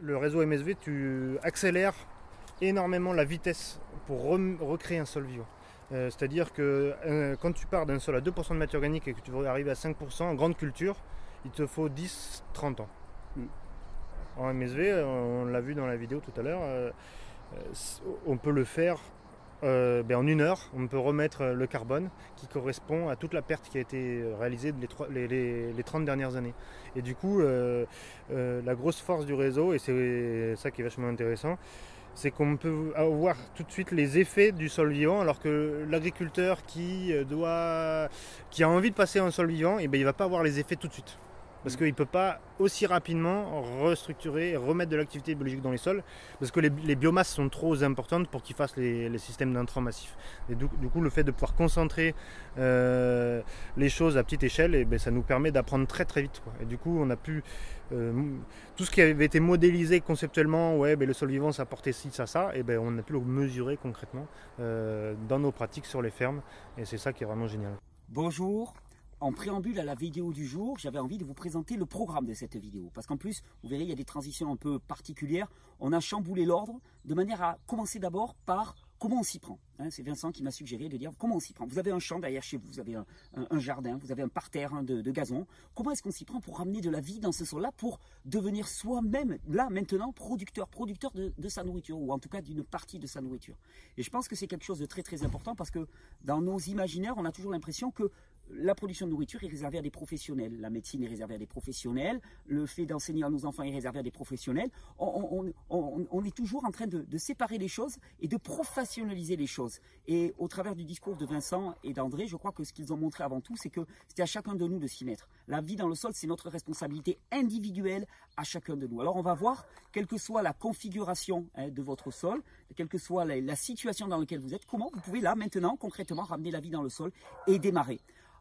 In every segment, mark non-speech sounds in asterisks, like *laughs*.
le réseau MSV, tu accélères énormément la vitesse pour recréer un sol vivant. Euh, c'est-à-dire que euh, quand tu pars d'un sol à 2% de matière organique et que tu veux arriver à 5% en grande culture, il te faut 10-30 ans. Mm. En MSV, on l'a vu dans la vidéo tout à l'heure, euh, on peut le faire ben, en une heure. On peut remettre le carbone qui correspond à toute la perte qui a été réalisée les, les 30 dernières années. Et du coup, la grosse force du réseau, et c'est ça qui est vachement intéressant, c'est qu'on peut avoir tout de suite les effets du sol vivant, alors que l'agriculteur qui euh, qui a envie de passer en sol vivant, et eh ben, il ne va pas avoir les effets tout de suite. Parce mm. qu'il ne peut pas aussi rapidement restructurer et remettre de l'activité biologique dans les sols, parce que les, biomasses sont trop importantes pour qu'ils fassent les, systèmes d'intrants massifs. Et du, coup, le fait de pouvoir concentrer euh, les choses à petite échelle, et eh ben, ça nous permet d'apprendre très très vite. Et du coup, on a pu euh, tout ce qui avait été modélisé conceptuellement, ouais, ben, le sol vivant ça portait ci, ça, ça, et ben, on a pu le mesurer concrètement euh, dans nos pratiques sur les fermes, et c'est ça qui est vraiment génial. Bonjour, en préambule à la vidéo du jour, j'avais envie de vous présenter le programme de cette vidéo. Parce qu'en plus, vous verrez, il y a des transitions un peu particulières. On a chamboulé l'ordre de manière à commencer d'abord par Comment on s'y prend hein, C'est Vincent qui m'a suggéré de dire comment on s'y prend. Vous avez un champ derrière chez vous, vous avez un, jardin, vous avez un parterre hein, de, gazon. Comment est-ce qu'on s'y prend pour ramener de la vie dans ce sol-là, pour devenir soi-même, là maintenant, producteur, producteur de, de, sa nourriture, ou en tout cas d'une partie de sa nourriture Et je pense que c'est quelque chose de très très important parce que dans nos imaginaires, on a toujours l'impression que la production de nourriture est réservée à des professionnels. La médecine est réservée à des professionnels. Le fait d'enseigner à nos enfants est réservé à des professionnels. On, est toujours en train de, séparer les choses et de professionnaliser les choses. Et au travers du discours de Vincent et d'André, je crois que ce qu'ils ont montré avant tout, c'est que c'était à chacun de nous de s'y mettre. La vie dans le sol, c'est notre responsabilité individuelle à chacun de nous. Alors on va voir, quelle que soit la configuration hein, de votre sol, quelle que soit la situation dans laquelle vous êtes, comment vous pouvez là maintenant concrètement ramener la vie dans le sol et démarrer.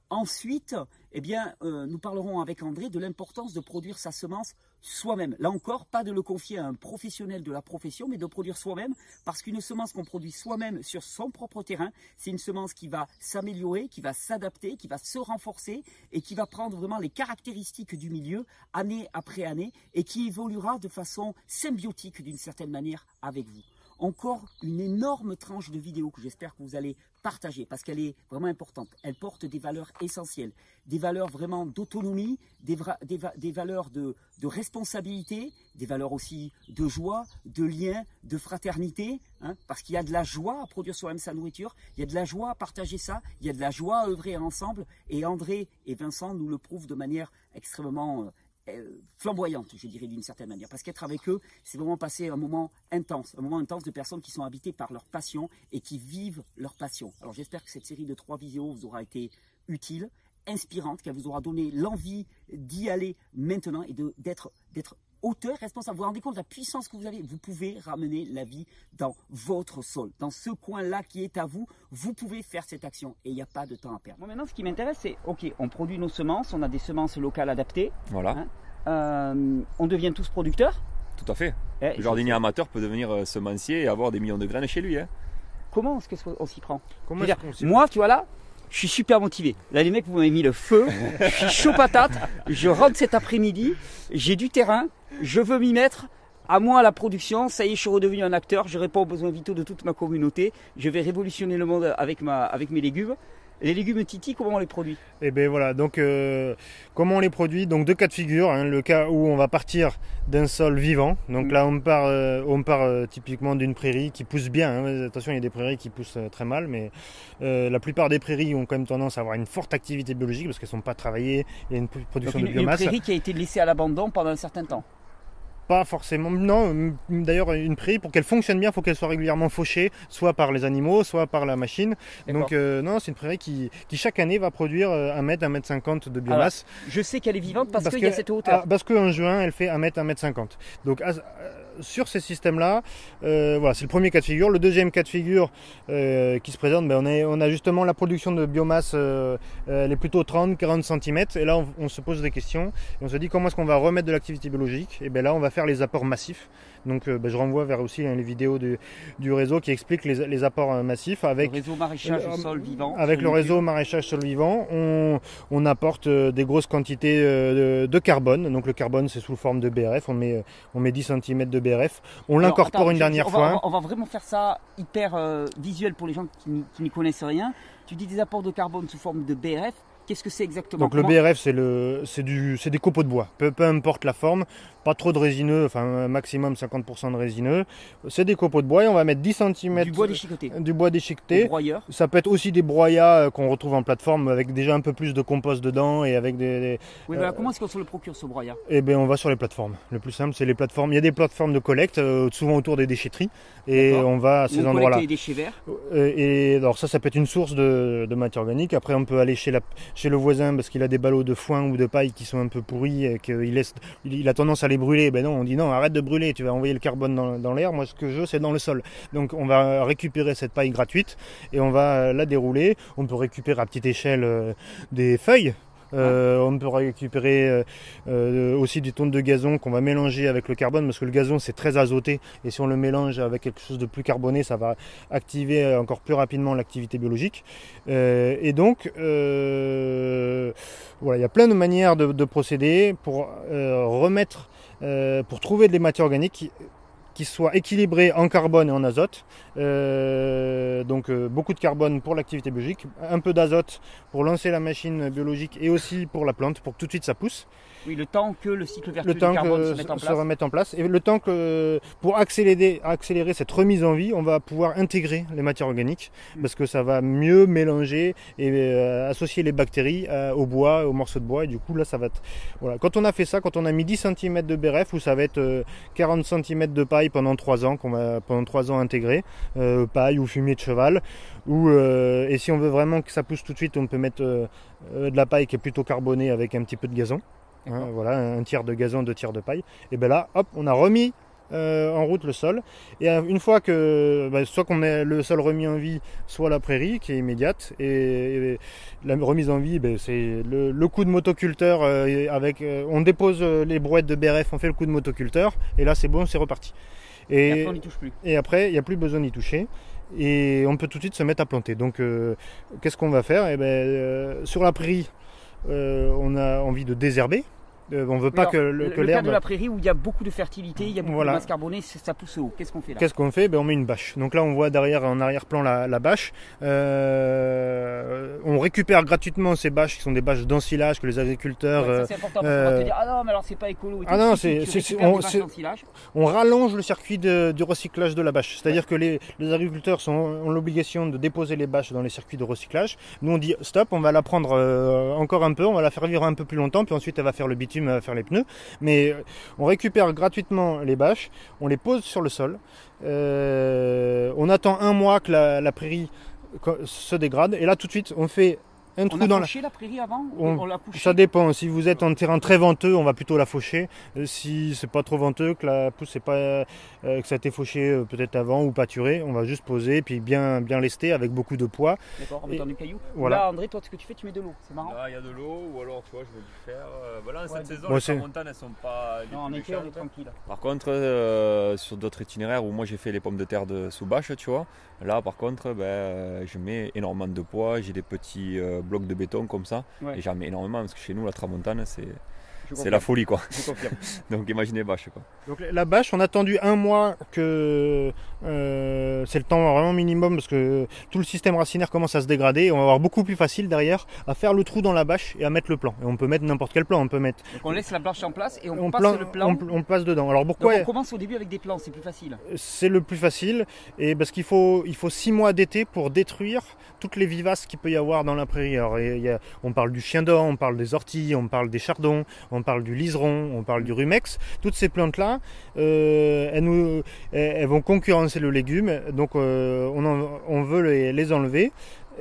Ensuite, eh euh, nous parlerons avec André de l'importance de produire sa semence soi-même. Là encore, pas de le confier à un professionnel de la profession, mais de produire soi-même, parce qu'une semence qu'on produit soi-même sur son propre terrain, c'est une semence qui va s'améliorer, qui va s'adapter, qui va se renforcer et qui va prendre vraiment les caractéristiques du milieu année après année et qui évoluera de façon symbiotique d'une certaine manière avec vous encore une énorme tranche de vidéo que j'espère que vous allez partager parce qu'elle est vraiment importante. Elle porte des valeurs essentielles, des valeurs vraiment d'autonomie, des, valeurs de, responsabilité, des valeurs aussi de joie, de lien, de fraternité, hein, parce qu'il y a de la joie à produire soi-même sa nourriture, il y a de la joie à partager ça, il y a de la joie à œuvrer ensemble, et André et Vincent nous le prouvent de manière extrêmement euh, flamboyante, je dirais d'une certaine manière. Parce qu'être avec eux, c'est vraiment passer un moment intense, un moment intense de personnes qui sont habitées par leur passion et qui vivent leur passion. Alors j'espère que cette série de trois vidéos vous aura été utile, inspirante, qu'elle vous aura donné l'envie d'y aller maintenant et d'être auteur, responsable. Vous vous rendez compte de la puissance que vous avez Vous pouvez ramener la vie dans votre sol, dans ce coin-là qui est à vous. Vous pouvez faire cette action et il n'y a pas de temps à perdre. maintenant, ce qui m'intéresse, c'est ok, on produit nos semences, on a des semences locales adaptées. Voilà. Hein. Euh, on devient tous producteurs. Tout à fait. Eh, le jardinier amateur peut devenir euh, semencier et avoir des millions de graines chez lui. Hein. Comment est-ce qu'on s'y prend Moi, tu vois là, je suis super motivé. Là, les mecs, vous m'avez mis le feu. je suis chaud patate. Je rentre cet après-midi. J'ai du terrain. Je veux m'y mettre. À moi, la production, ça y est, je suis redevenu un acteur. Je réponds aux besoins vitaux de toute ma communauté. Je vais révolutionner le monde avec, ma, avec mes légumes. Les légumes Titi, comment on les produit? Eh bien voilà, donc euh, comment on les produit? Donc deux cas de figure. Hein. le cas où on va partir d'un sol vivant. Donc mm. là on part, euh, on part euh, typiquement d'une prairie qui pousse bien. Hein. Attention, il y a des prairies qui poussent très mal, mais la plupart des prairies ont quand même tendance à avoir une forte activité biologique parce qu'elles ne sont pas travaillées. Il y a une production de biomasse. Une prairie qui a été laissée à l'abandon pendant un certain temps. Pas forcément. Non, d'ailleurs, une prairie, pour qu'elle fonctionne bien, il faut qu'elle soit régulièrement fauchée, soit par les animaux, soit par la machine. Donc, euh, non, c'est une prairie qui, qui, chaque année va produire 1 mètre, 1 mètre 50 de biomasse. je sais qu'elle est vivante parce, qu'il y a cette hauteur. Ah, parce qu'en juin, elle fait 1 mètre, 1 mètre 50. Donc, sur ces systèmes-là, euh, voilà, c'est le premier cas de figure. Le deuxième cas de figure euh, qui se présente, ben, on, a justement la production de biomasse, euh, elle est plutôt 30-40 cm. Et là, on, se pose des questions. On se dit comment est-ce qu'on va remettre de l'activité biologique? Et bien là, on va faire les apports massifs. Donc bah, je renvoie vers aussi hein, les vidéos du, réseau qui expliquent les, apports massifs avec le réseau maraîchage sol vivant. Avec le réseau maraîchage sol vivant, on, apporte des grosses quantités de, carbone. Donc le carbone c'est sous forme de BRF, on met, on met 10 cm de BRF. On l'incorpore une dernière fois. on va vraiment faire ça hyper visuel pour les gens qui n'y connaissent rien. Tu dis des apports de carbone sous forme de BRF. Qu'est-ce que c'est exactement Donc le BRF, c'est le, c'est du, c'est des copeaux de bois. Peu, peu importe la forme, pas trop de résineux, enfin maximum 50% de résineux. C'est des copeaux de bois et on va mettre 10 cm du bois déchiqueté. Du bois déchiqueté. Ça peut être aussi des broyats euh, qu'on retrouve en plateforme avec déjà un peu plus de compost dedans et avec des. oui, euh, comment est-ce qu'on se le procure ce broyat? Eh bien, on va sur les plateformes. Le plus simple, c'est les plateformes. Il y a des plateformes de collecte, euh, souvent autour des déchetteries, et on va à ces endroits-là. les déchets verts? Et alors ça, ça peut être une source de, matière organique. Après, on peut aller chez, la, chez le voisin parce qu'il a des ballots de foin ou de paille qui sont un peu pourris et qu'il laisse, il a tendance à les brûler. Ben non, on dit non, arrête de brûler, tu vas envoyer le carbone dans, l'air. Moi, ce que je veux, c'est dans le sol. Donc, on va récupérer cette paille gratuite et on va la dérouler. On peut récupérer à petite échelle euh, des feuilles euh, on peut récupérer euh, aussi du tonnes de gazon qu'on va mélanger avec le carbone parce que le gazon c'est très azoté et si on le mélange avec quelque chose de plus carboné ça va activer encore plus rapidement l'activité biologique. et donc voilà, il y a plein de manières de procéder pour remettre euh, pour trouver des matières organiques qui, soient équilibrées en carbone et en azote. Euh, donc euh, beaucoup de carbone pour l'activité biologique, un peu d'azote pour lancer la machine biologique et aussi pour la plante pour que tout de suite ça pousse. Oui, le temps que le cycle vertueux du carbone se mette en place. Et le temps que, pour accélérer, accélérer cette remise en vie, on va pouvoir intégrer les matières organiques parce que ça va mieux mélanger et euh, associer les bactéries euh, au bois, aux morceaux de bois. Et du coup, là, ça va être. Voilà. Quand on a fait ça, quand on a mis 10 cm de BRF, où ça va être 40 euh, cm de paille pendant 3 ans, qu'on va pendant 3 ans intégrer, paille ou fumier de cheval. Ou, et si on veut vraiment que ça pousse tout de suite, on peut mettre de la paille qui est plutôt carbonée avec un petit peu de gazon. Hein, voilà, un tiers de gazon, deux tiers de paille. Et bien là, hop, on a remis euh, en route le sol. Et euh, une fois que, bah, soit qu'on ait le sol remis en vie, soit la prairie qui est immédiate. Et, la remise en vie, ben, c'est le, coup de motoculteur euh, avec, on dépose les brouettes de BRF, on fait le coup de motoculteur, et là c'est bon, c'est reparti. Et, après, on n'y touche plus. Et après, il n'y a plus besoin d'y toucher et on peut tout de suite se mettre à planter. Donc, qu'est-ce qu'on va faire? Eh ben, Sur la prairie, on a envie de désherber. Euh, on veut pas que, le, que l'herbe. de la prairie où il y a beaucoup de fertilité, il y a beaucoup de masse carbonée, ça pousse haut. Qu'est-ce qu'on fait là Qu'est-ce qu'on fait? Ben, On met une bâche. Donc là, on voit derrière, en arrière-plan, la, bâche. Euh, on récupère gratuitement ces bâches qui sont des bâches d'ensilage que les agriculteurs. c'est important parce qu'on va te dire ah non, mais alors c'est pas écolo. ah non, c'est, on, on, rallonge le circuit du recyclage de la bâche. C'est-à-dire que les, agriculteurs sont, ont l'obligation de déposer les bâches dans les circuits de recyclage. Nous, on dit stop, on va la prendre euh, encore un peu, on va la faire vivre un peu plus longtemps, puis ensuite elle va faire le bitume à faire les pneus. Mais euh, on récupère gratuitement les bâches, on les pose sur le sol. Euh, on attend un mois que la prairie se dégrade et là tout de suite on fait un trou on a dans la... prairie avant on, l'a Ça dépend. Si vous êtes en terrain très venteux, on va plutôt la faucher. Euh, si c'est pas trop venteux, que la pousse c'est pas euh, que ça a été fauché euh, peut-être avant ou pâturé, on va juste poser puis bien bien lester avec beaucoup de poids. D'accord, en mettant du caillou. Voilà. Là, André, toi, ce que tu fais, tu mets de l'eau. C'est marrant. Là, il y a de l'eau ou alors tu vois, je vais du faire. voilà, cette saison, les montagnes elles sont pas. Non, en été, on est tranquille. Par contre, sur d'autres itinéraires où moi j'ai fait les pommes de terre de sous bâche, tu vois, là par contre, ben, je mets énormément de poids. J'ai des petits blocs de béton comme ça. Et j'en mets énormément parce que chez nous, la tramontane, c'est. C'est la folie quoi. *laughs* Donc imaginez bâche quoi. Donc la bâche, on a attendu un mois que euh, c'est le temps vraiment minimum parce que tout le système racinaire commence à se dégrader. on va avoir beaucoup plus facile derrière à faire le trou dans la bâche et à mettre le plan. Et on peut mettre n'importe quel plan. On peut mettre. Donc on laisse la bâche en place et on, passe le plan. On, passe dedans. Alors pourquoi on commence au début avec des plans, c'est plus facile. C'est le plus facile et parce qu'il faut il faut six mois d'été pour détruire toutes les vivaces qu'il peut y avoir dans la prairie. Alors, on parle du chien d'or, on parle des orties, on parle des chardons, on parle du liseron, on parle du rumex. Toutes ces plantes-là, euh, elles, vont concurrencer le légume, donc euh, on, on, veut les, les enlever.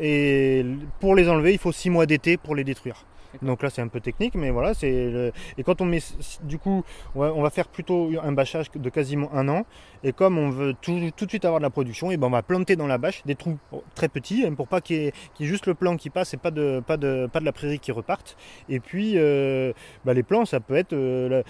Et pour les enlever, il faut six mois d'été pour les détruire. Donc là, c'est un peu technique, mais voilà. c'est Et quand on met, du coup, on va faire plutôt un bâchage de quasiment un an. Et comme on veut tout, de suite avoir de la production, et ben on va planter dans la bâche des trous très petits hein, pour pas qu'il y, ait juste le plan qui passe et pas de, pas de, pas de la prairie qui reparte. Et puis, euh, bah, les plants, ça peut être euh,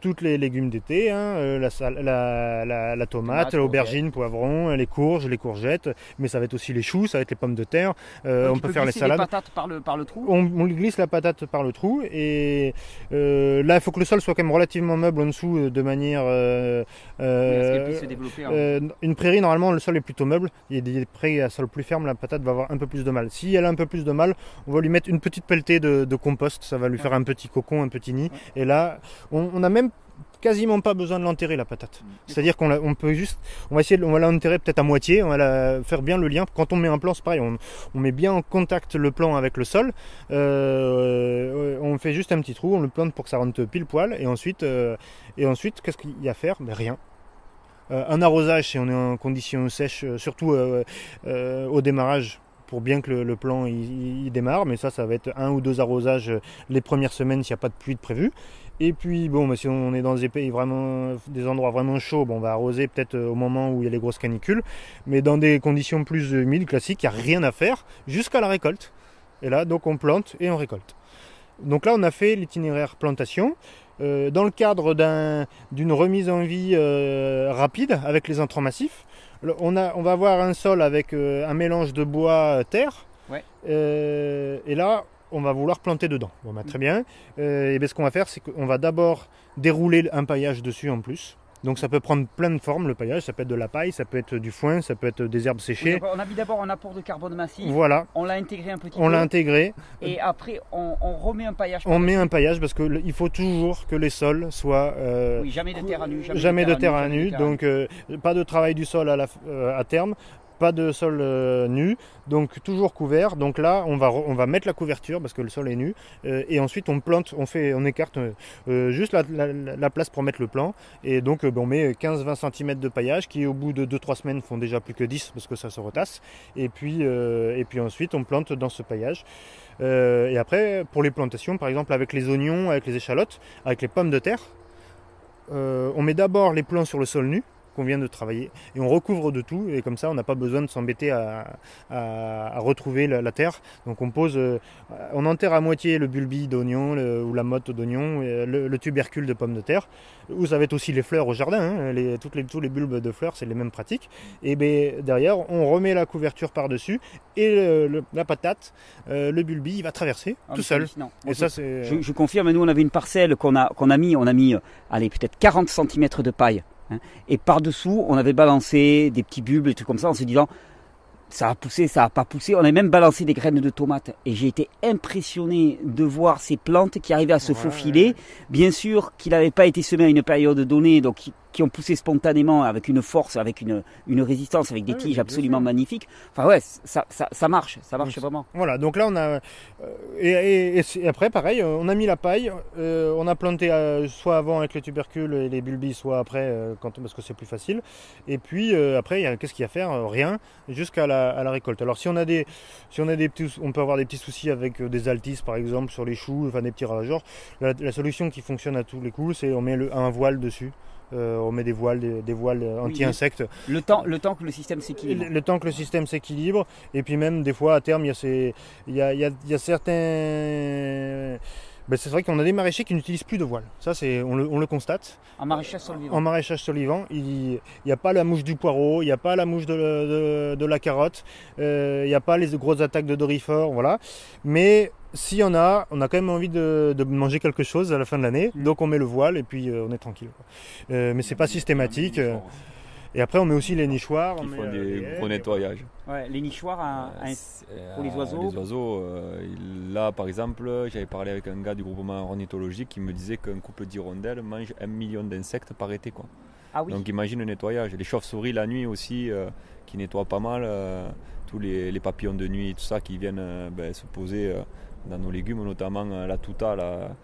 toutes les légumes d'été, hein, la, la, tomate, l'aubergine, poivron, les courges, les courgettes, mais ça va être aussi les choux, ça va être les pommes de terre. on peut faire les salades. Les patates par le, par le trou on, glisse la patate par le trou et là il faut que le sol soit quand même relativement meuble en dessous de manière. se développer, hein. une prairie normalement le sol est plutôt meuble. Il y a des prairies à sol plus ferme, la patate va avoir un peu plus de mal. Si elle a un peu plus de mal, on va lui mettre une petite pelletée de, compost, ça va lui faire un petit cocon, un petit nid. Et là, on, a même quasiment pas besoin de l'enterrer la patate. Mm. C'est-à-dire qu'on peut juste, on va essayer, on va l'enterrer peut-être à moitié, on va la, faire bien le lien. Quand on met un plan, c'est pareil, on, met bien en contact le plan avec le sol. Euh, on fait juste un petit trou, on le plante pour que ça rentre pile poil, et ensuite, euh, et ensuite, qu'est-ce qu'il y a à faire? Ben, Rien. Euh, un arrosage si on est en condition sèche, surtout au démarrage pour bien que le, plan il, démarre, mais ça, ça va être un ou deux arrosages les premières semaines s'il n'y a pas de pluie de prévu. Et puis bon, bah, si on est dans des pays vraiment, des endroits vraiment chauds, bon, on va arroser peut-être au moment où il y a les grosses canicules, mais dans des conditions plus humides, classiques, il n'y a rien à faire jusqu'à la récolte. Et là, donc on plante et on récolte. Donc là, on a fait l'itinéraire plantation. Euh, dans le cadre d'une remise en vie euh, rapide avec les intrants massifs, on, va avoir un sol avec euh, un mélange de bois terre. et là, on va vouloir planter dedans. Bon, bah, très bien. et bien, ce qu'on va faire, c'est qu'on va d'abord dérouler un paillage dessus en plus. Donc ça peut prendre plein de formes le paillage, ça peut être de la paille, ça peut être du foin, ça peut être des herbes séchées. on a mis d'abord un apport de carbone massif. Voilà. On l'a intégré un petit peu. On l'a intégré. Et après on, remet un paillage. On met un paillage parce qu'il faut toujours que les sols soient. Euh, oui, jamais de terre à nu. Jamais, de terre à nu. Donc euh, pas de travail du sol à, la, euh, à terme pas de sol euh, nu, donc toujours couvert. Donc là, on va, on va mettre la couverture parce que le sol est nu, euh, et ensuite on plante, on fait, on écarte euh, juste la, place pour mettre le plan, et donc ben, on met 15-20 cm de paillage qui au bout de 2-3 semaines font déjà plus que 10 parce que ça se retasse, et puis, et puis ensuite on plante dans ce paillage. et après, pour les plantations, par exemple avec les oignons, avec les échalotes, avec les pommes de terre, on met d'abord les plants sur le sol nu, qu'on vient de travailler. Et on recouvre de tout, et comme ça, on n'a pas besoin de s'embêter à, retrouver la, terre. Donc on pose, euh, on enterre à moitié le bulbi d'oignon ou la motte d'oignon, le, tubercule de pomme de terre, ou ça va être aussi les fleurs au jardin. Hein. les, toutes les, tous les bulbes de fleurs, c'est les mêmes pratiques. Et ben, derrière, on remet la couverture par-dessus, et la patate, euh, le bulbi, il va traverser ah, tout seul. Et ça, c'est... Je, je, confirme, nous, on avait une parcelle qu'on a, qu'on a mis, on a mis, euh, allez, peut-être 40 cm de paille. Et par-dessous, on avait balancé des petits bulbes, des trucs comme ça, en se disant ça a poussé, ça a pas poussé. On a même balancé des graines de tomates et j'ai été impressionné de voir ces plantes qui arrivaient à se faufiler. Bien sûr qu'il n'avait pas été semé à une période donnée, donc qui ont poussé spontanément avec une force, avec une, une résistance, avec des tiges absolument magnifiques. Enfin ouais, ça, ça, ça marche, ça marche vraiment. Voilà, donc là on a... Euh, et, et, après pareil, on a mis la paille, euh, on a planté euh, soit avant avec les tubercules et les bulbis, soit après quand, parce que c'est plus facile. Et puis après, qu'est-ce qu'il y a à faire? Rien, jusqu'à la, à la récolte. Alors si on a des, si on a des petits, on peut avoir des petits soucis avec des altices par exemple sur les choux, enfin des petits ravageurs. La, la solution qui fonctionne à tous les coups, c'est on met le, un voile dessus. Euh, on met des voiles, des, voiles anti-insectes. le, temps, le temps que le système s'équilibre. Le, temps que le système s'équilibre. Et puis même des fois à terme, il y a, ces, il y a, il y a certains ben, c'est vrai qu'on a des maraîchers qui n'utilisent plus de voile. Ça, c'est, on, le, constate. En maraîchage sol vivant. En maraîchage sol vivant, il n'y a pas la mouche du poireau, il n'y a pas la mouche de, la carotte, euh, il n'y a pas les grosses attaques de dorifort, voilà. Mais s'il y en a, on a quand même envie de, manger quelque chose à la fin de l'année, mm. donc on met le voile et puis euh, on est tranquille. Euh, mais c'est pas systématique. Et après, on met aussi les nichoirs. Ils font des gros nettoyages. Ouais, les nichoirs pour les oiseaux. Les oiseaux, là par exemple, j'avais parlé avec un gars du groupement ornithologique qui me disait qu'un couple d'hirondelles mange un million d'insectes par été. Quoi. Ah oui. Donc imagine le nettoyage. Les chauves-souris la nuit aussi, euh, qui nettoient pas mal. Euh, tous les, papillons de nuit, tout ça qui viennent euh, ben, se poser dans nos légumes, notamment la tuta. Là,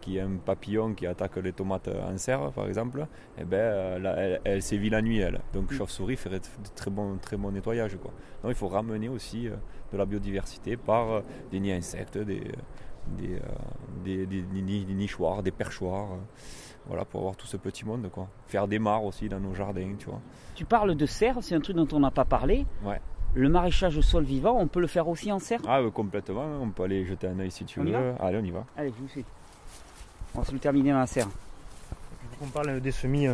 qui, est un papillon qui attaque les tomates en serre, par exemple, eh ben, euh, elle, sévit la nuit, elle. Donc, mm. chauve-souris ferait de très bon, très bon nettoyage. Quoi. Donc, il faut ramener aussi euh, de la biodiversité par euh, des nids insectes, des, des, des, nichoirs, des perchoirs. voilà, pour avoir tout ce petit monde, quoi. Faire des mares aussi dans nos jardins, tu vois. Tu parles de serre, c'est un truc dont on n'a pas parlé. Ouais. Le maraîchage au sol vivant, on peut le faire aussi en serre? Ah, complètement. On peut aller jeter un œil si tu veux. Allez, on y va. Allez, je vous suis. On va se le terminer dans la serre. parle des semis,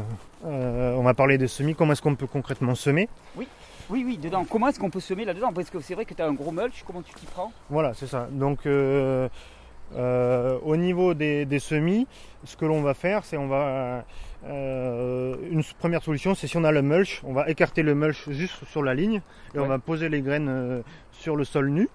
on va parler des semis, comment est-ce qu'on peut concrètement semer? Oui. Oui, oui, dedans. Comment est-ce qu'on peut semer là-dedans? Parce que c'est vrai que tu as un gros mulch, comment tu t'y prends? Voilà, c'est ça. Donc, au niveau des, semis, ce que l'on va faire, c'est on va. une première solution, c'est si on a le mulch, on va écarter le mulch juste sur la ligne et on va poser les graines sur le sol nu.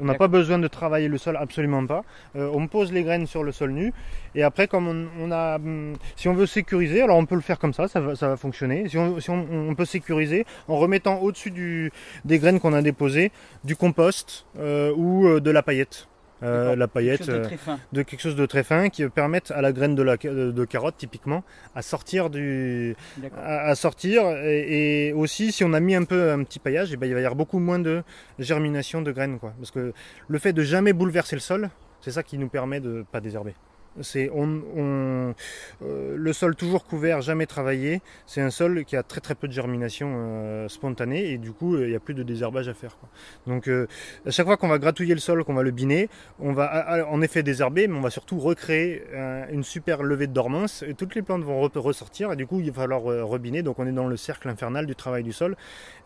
On n'a pas besoin de travailler le sol, absolument pas. Euh, on pose les graines sur le sol nu. Et après, comme on, a, hum, si on veut sécuriser, alors on peut le faire comme ça, ça va, fonctionner. Si, on, peut sécuriser en remettant au-dessus des graines qu'on a déposées du compost euh, ou euh, de la paillette. Euh, la paillette euh, de, quelque chose de très fin qui permettent à la graine de, la, de, carotte typiquement à sortir du à, sortir. Et, aussi si on a mis un peu un petit paillage et eh ben, il va y avoir beaucoup moins de germination de graines quoi. Parce que le fait de jamais bouleverser le sol c'est ça qui nous permet de pas désherber c'est on, euh, le sol toujours couvert, jamais travaillé. C'est un sol qui a très très peu de germination euh, spontanée et du coup il n'y a plus de désherbage à faire. Donc euh, à chaque fois qu'on va gratouiller le sol, qu'on va le biner, on va en effet désherber, mais on va surtout recréer une super levée de dormance et toutes les plantes vont ressortir et du coup il va falloir rebiner. Donc on est dans le cercle infernal du travail du sol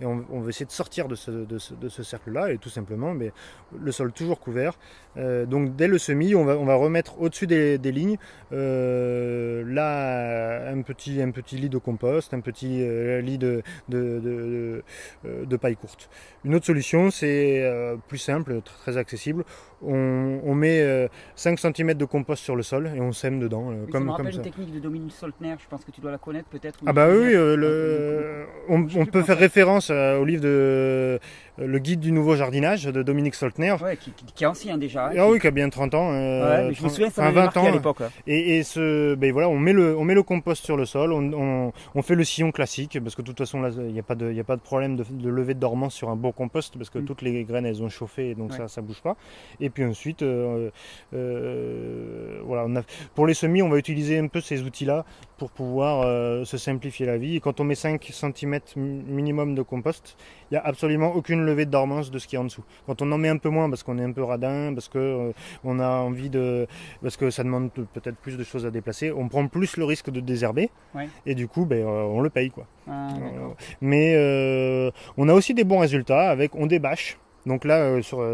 et on, va essayer de sortir de ce, cercle-là et tout simplement mais le sol toujours couvert. donc dès le semis, on va, on va remettre au-dessus des des lignes. Euh, là, un petit, un petit lit de compost, un petit euh, lit de, de, de, paille courte. Une autre solution, c'est euh, plus simple, très accessible. On, met 5 cm de compost sur le sol et on sème dedans. comme, ça me comme une technique de Dominique Soltner, je pense que tu dois la connaître peut-être. Ah bah oui, le, on, on peut faire référence au livre de le guide du nouveau jardinage de Dominique Soltner. qui, est ancien déjà. Hein, ah oui, qui a bien 30 ans. Euh, je me souviens, ça 20 ans à l'époque. Et, ce, ben voilà, on met le, on met le compost sur le sol, on, fait le sillon classique parce que de toute façon il n'y a pas de, a pas de problème de, de lever de dormance sur un beau compost parce que mm. toutes les graines elles ont chauffé donc ça, ça bouge pas. Et puis ensuite, euh, euh, voilà, on a, pour les semis, on va utiliser un peu ces outils là pour pouvoir se simplifier la vie. Et quand on met 5 cm minimum de compost, il n'y a absolument aucune levée de dormance de ce qui est en dessous. Quand on en met un peu moins parce qu'on est un peu radin, parce euh, on a envie de. parce que ça demande peut-être plus de choses à déplacer, on prend plus le risque de désherber. Et du coup, ben, euh, on le paye. Quoi. Ah, mais euh, on a aussi des bons résultats avec on débâche. Donc là, sur,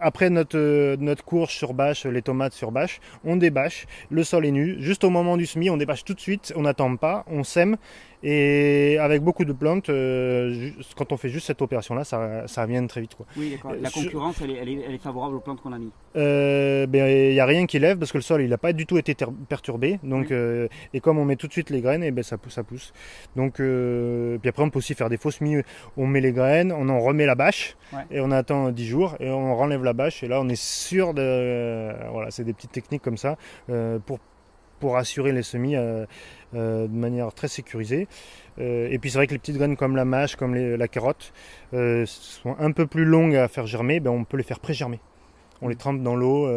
après notre, notre courge sur bâche, les tomates sur bâche, on débâche, le sol est nu, juste au moment du semis, on débâche tout de suite, on n'attend pas, on sème, et avec beaucoup de plantes, euh, quand on fait juste cette opération-là, ça, ça vient très vite. Quoi. Oui, d'accord. La concurrence, elle, est, elle, est, favorable aux plantes qu'on a mis euh, ben, Il n'y a rien qui lève parce que le sol, il n'a pas du tout été perturbé. Donc, euh, et comme on met tout de suite les graines, et eh ben, ça, ça pousse. Donc, puis après, on peut aussi faire des fausses semis. On met les graines, on en remet la bâche et on attend 10 jours et on renlève la bâche. Et là, on est sûr de. voilà, c'est des petites techniques comme ça pour, pour assurer les semis. Euh, de manière très sécurisée. Euh, et puis c'est vrai que les petites graines comme la mâche, comme la carotte, euh, sont un peu plus longues à faire germer, ben on peut les faire pré-germer. On les trempe dans l'eau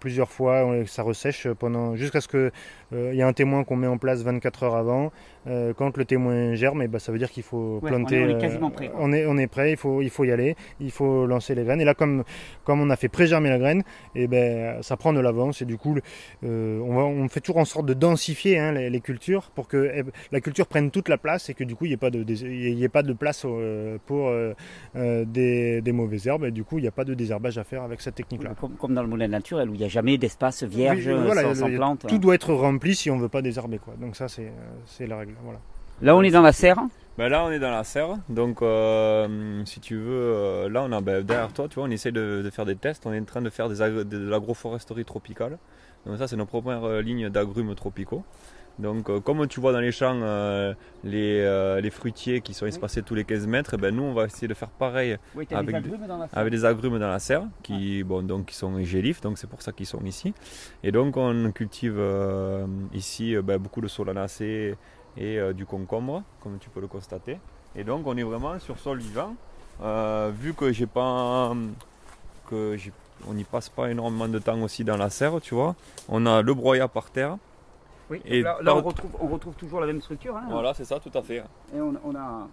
plusieurs fois, ça ressèche pendant jusqu'à ce qu'il y ait un témoin qu'on met en place 24 heures avant euh, quand le témoin germe, et bah, ça veut dire qu'il faut planter. On est, quasiment prêt. On est, on est prêt, il faut, il faut y aller, il faut lancer les graines. Et là, comme, comme on a fait pré-germer la graine, et ben, ça prend de l'avance. Et du coup, euh, on, va, on fait toujours en sorte de densifier hein, les, cultures pour que eh, la culture prenne toute la place et que du coup, il n'y ait, pas de, ait pas de place euh, pour des, des, mauvaises herbes. Et du coup, il n'y a pas de désherbage à faire avec cette technique-là. Comme, dans le modèle naturel où il n'y a jamais d'espace vierge sans, plantes. Tout doit être rempli si on ne veut pas désherber. Quoi. Donc ça, c'est la règle. Là, on est dans la serre. Ben là, on est dans la serre. Donc, euh, si tu veux, euh, là, on a ben, derrière toi, tu vois, on essaie de, faire des tests. On est en train de faire des de l'agroforesterie tropicale. Donc, ça, c'est notre première euh, ligne d'agrumes tropicaux. Donc, comme tu vois dans les champs, les, fruitiers qui sont espacés tous les 15 mètres, ben, nous, on va essayer de faire pareil avec, des agrumes dans la serre, qui, bon, donc, qui sont gélifs, donc c'est pour ça qu'ils sont ici. Et donc, on cultive ici ben, beaucoup de solanacées et euh, du concombre, comme tu peux le constater. Et donc on est vraiment sur sol vivant. Euh, vu que j'ai pas que on n'y passe pas énormément de temps aussi dans la serre, tu vois. On a le broyat par terre. Oui, et là, on, retrouve, on, retrouve, toujours la même structure. Hein. voilà, c'est ça, tout à fait. Et on, a.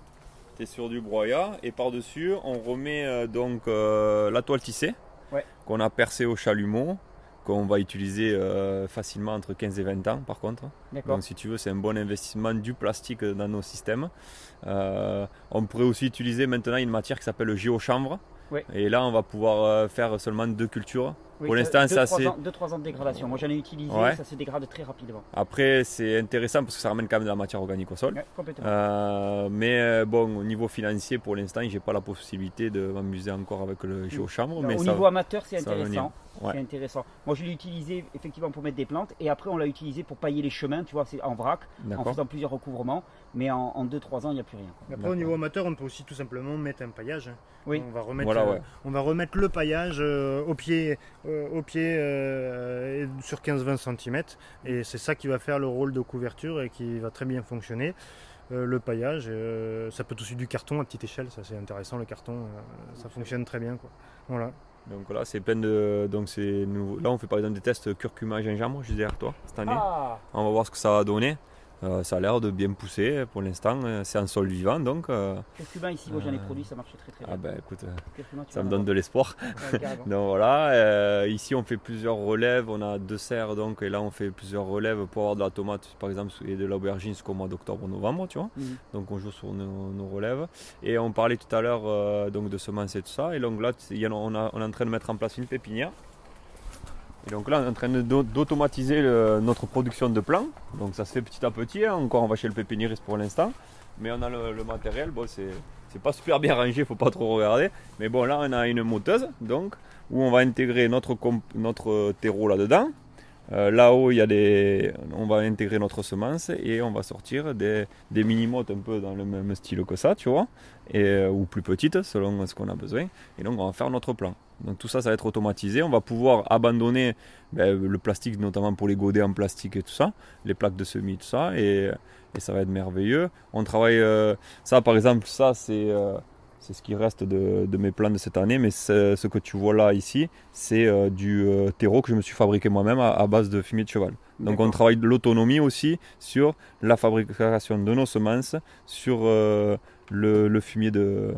Tu es sur du broyat et par-dessus, on remet euh, donc la toile tissée qu'on a percée au chalumeau qu'on va utiliser facilement entre 15 et 20 ans par contre. Donc si tu veux, c'est un bon investissement du plastique dans nos systèmes. on pourrait aussi utiliser maintenant une matière qui s'appelle le géochanvre. Et là, on va pouvoir faire seulement deux cultures pour l'instant, ça c'est. 2-3 ans de dégradation. Moi j'en ai utilisé, ça se dégrade très rapidement. Après, c'est intéressant parce que ça ramène quand même de la matière organique au sol. Euh, mais euh, bon, au niveau financier, pour l'instant, j'ai pas la possibilité de m'amuser encore avec le mm. géochambre. Mais au niveau amateur, c'est intéressant. C'est intéressant. Moi je l'ai utilisé effectivement pour mettre des plantes et après on l'a utilisé pour pailler les chemins, tu vois, c'est en vrac, en faisant plusieurs recouvrements. Mais en 2-3 ans, il n'y a plus rien. Après, au niveau amateur, on peut aussi tout simplement mettre un paillage. Oui. On va remettre, euh, on va remettre le paillage au pied euh, au pied euh, sur 15-20 cm. Et c'est ça qui va faire le rôle de couverture et qui va très bien fonctionner. Euh, le paillage, ça peut être aussi du carton à petite échelle, ça c'est intéressant le carton, ça fonctionne très bien. Quoi. Voilà. Donc là, c'est plein de. Donc c'est Là, on fait par exemple des tests curcuma gingembre, je disais toi, cette année. Ah. On va voir ce que ça va donner. Euh, ça a l'air de bien pousser pour l'instant. Euh, c'est un sol vivant donc. Euh, cubain ici, moi j'en ai produit, ça marche très très bien. Ah ben écoute, ça me donne de l'espoir. *laughs* donc voilà, ici on fait plusieurs relèves. On a deux serres donc et là on fait plusieurs relèves pour avoir de la tomate par exemple et de l'aubergine jusqu'au mois d'octobre-novembre, tu vois. Mhm. Donc on joue sur nos, relèves. Et on parlait tout à l'heure donc de semences et tout ça. Et donc là on, on est en train de mettre en place une pépinière. Et donc là, on est en train d'automatiser notre production de plants. Donc ça se fait petit à petit. Hein. Encore, on va chez le pépiniériste pour l'instant. Mais on a le, matériel. Bon, c'est pas super bien rangé, faut pas trop regarder. Mais bon, là, on a une moteuse, donc, où on va intégrer notre, terreau là-dedans. Euh, là-haut, il y a des, on va intégrer notre semence et on va sortir des, des mini-mottes un peu dans le même style que ça, tu vois, et, euh, ou plus petites selon ce qu'on a besoin. Et donc, on va faire notre plan. Donc tout ça, ça va être automatisé. On va pouvoir abandonner ben, le plastique, notamment pour les godets en plastique et tout ça, les plaques de semis, tout ça, et, ça va être merveilleux. On travaille euh, ça, par exemple, ça c'est euh, c'est ce qui reste de, mes plans de cette année, mais ce que tu vois là ici, c'est euh, du terreau que je me suis fabriqué moi-même à, base de fumier de cheval. Donc on travaille de l'autonomie aussi sur la fabrication de nos semences, sur le, le, fumier de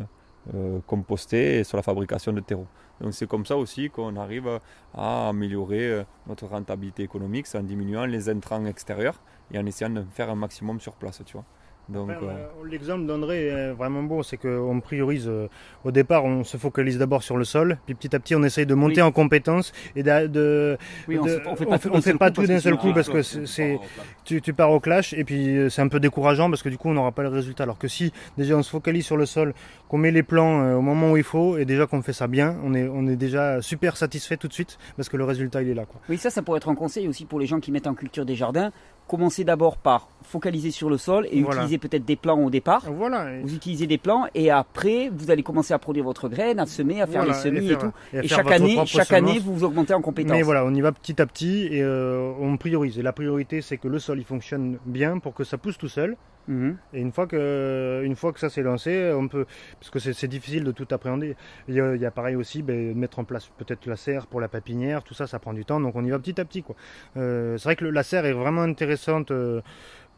composté et sur la fabrication de terreau. Donc c'est comme ça aussi qu'on arrive à améliorer euh, notre rentabilité économique, c'est en diminuant les intrants extérieurs et en essayant de faire un maximum sur place, tu vois. Donc, euh, L'exemple d'André est vraiment beau, c'est qu'on priorise, euh, au départ on se focalise d'abord sur le sol, puis petit à petit on essaye de monter en compétences et de... oui, on ne fait pas, tout, d'un seul coup parce que c'est, tu, tu, pars au clash et puis euh, c'est un peu décourageant parce que du coup on n'aura pas le résultat. Alors que si déjà on se focalise sur le sol, qu'on met les plans au moment où il faut et déjà qu'on fait ça bien, on est, on est déjà super satisfait tout de suite parce que le résultat il est là. Quoi. Oui, ça, ça pourrait être un conseil aussi pour les gens qui mettent en culture des jardins commencez d'abord par focaliser sur le sol et utiliser peut-être des plants au départ. Voilà. Vous utilisez des plants et après vous allez commencer à produire votre graine, à semer, à faire les semis et, tout. Et, chaque année, chaque année vous augmentez en compétences. Mais voilà, on y va petit à petit et euh, on priorise. Et la priorité c'est que le sol il fonctionne bien pour que ça pousse tout seul. Mhm. Et une fois que, une fois que ça s'est lancé, on peut, parce que c'est difficile de tout appréhender. Il y a, pareil aussi, ben, mettre en place peut-être la serre pour la papinière, tout ça, ça prend du temps, donc on y va petit à petit. Quoi. Euh, c'est vrai que la serre est vraiment intéressante. Euh,